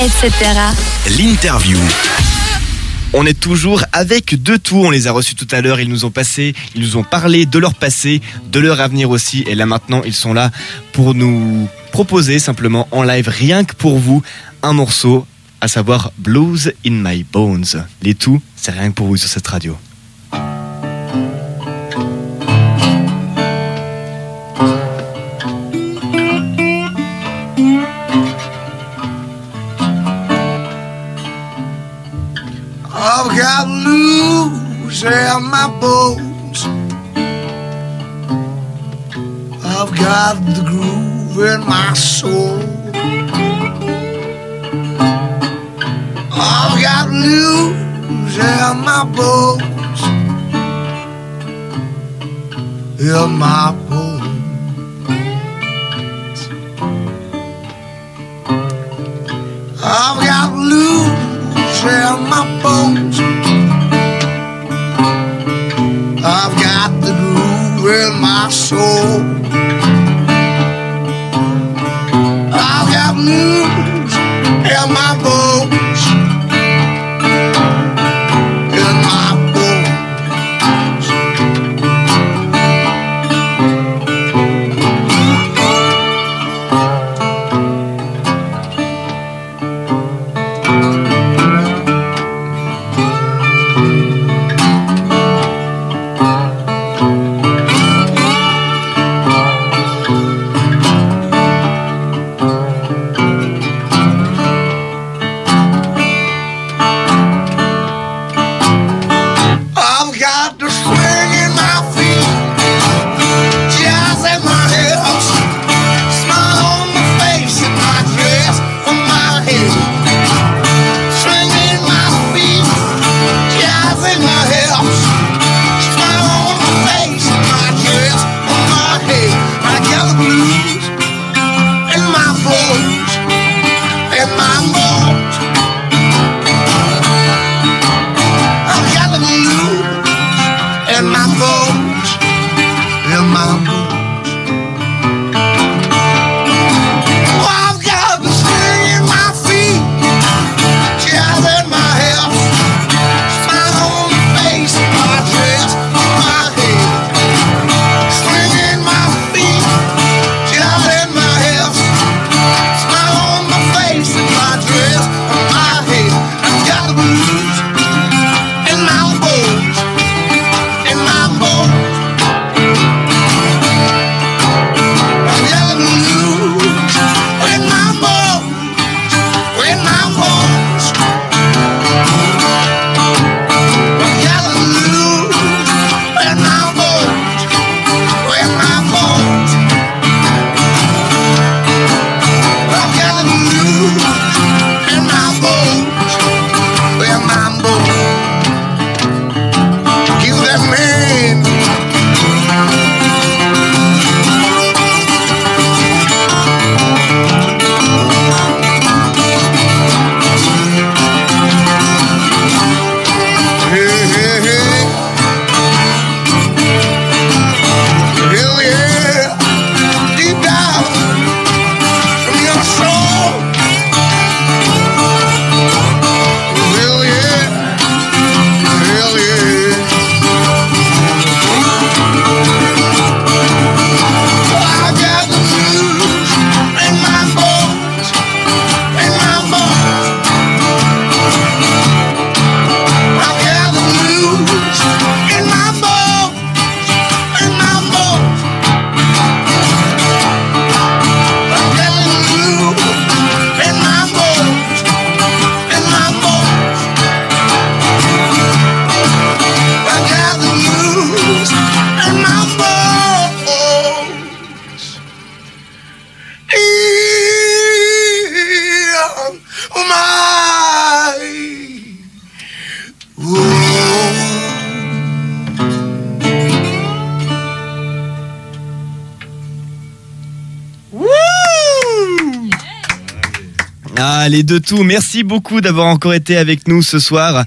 etc. L'interview. On est toujours avec deux tout. On les a reçus tout à l'heure. Ils nous ont passé, ils nous ont parlé de leur passé, de leur avenir aussi. Et là maintenant, ils sont là pour nous proposer simplement en live, rien que pour vous, un morceau, à savoir Blues in My Bones. Les tout, c'est rien que pour vous sur cette radio. I've got blues in my bones. I've got the groove in my soul. I've got blues in my bones. In my bones. I've got blues in my bones. Ah, les deux tout. Merci beaucoup d'avoir encore été avec nous ce soir.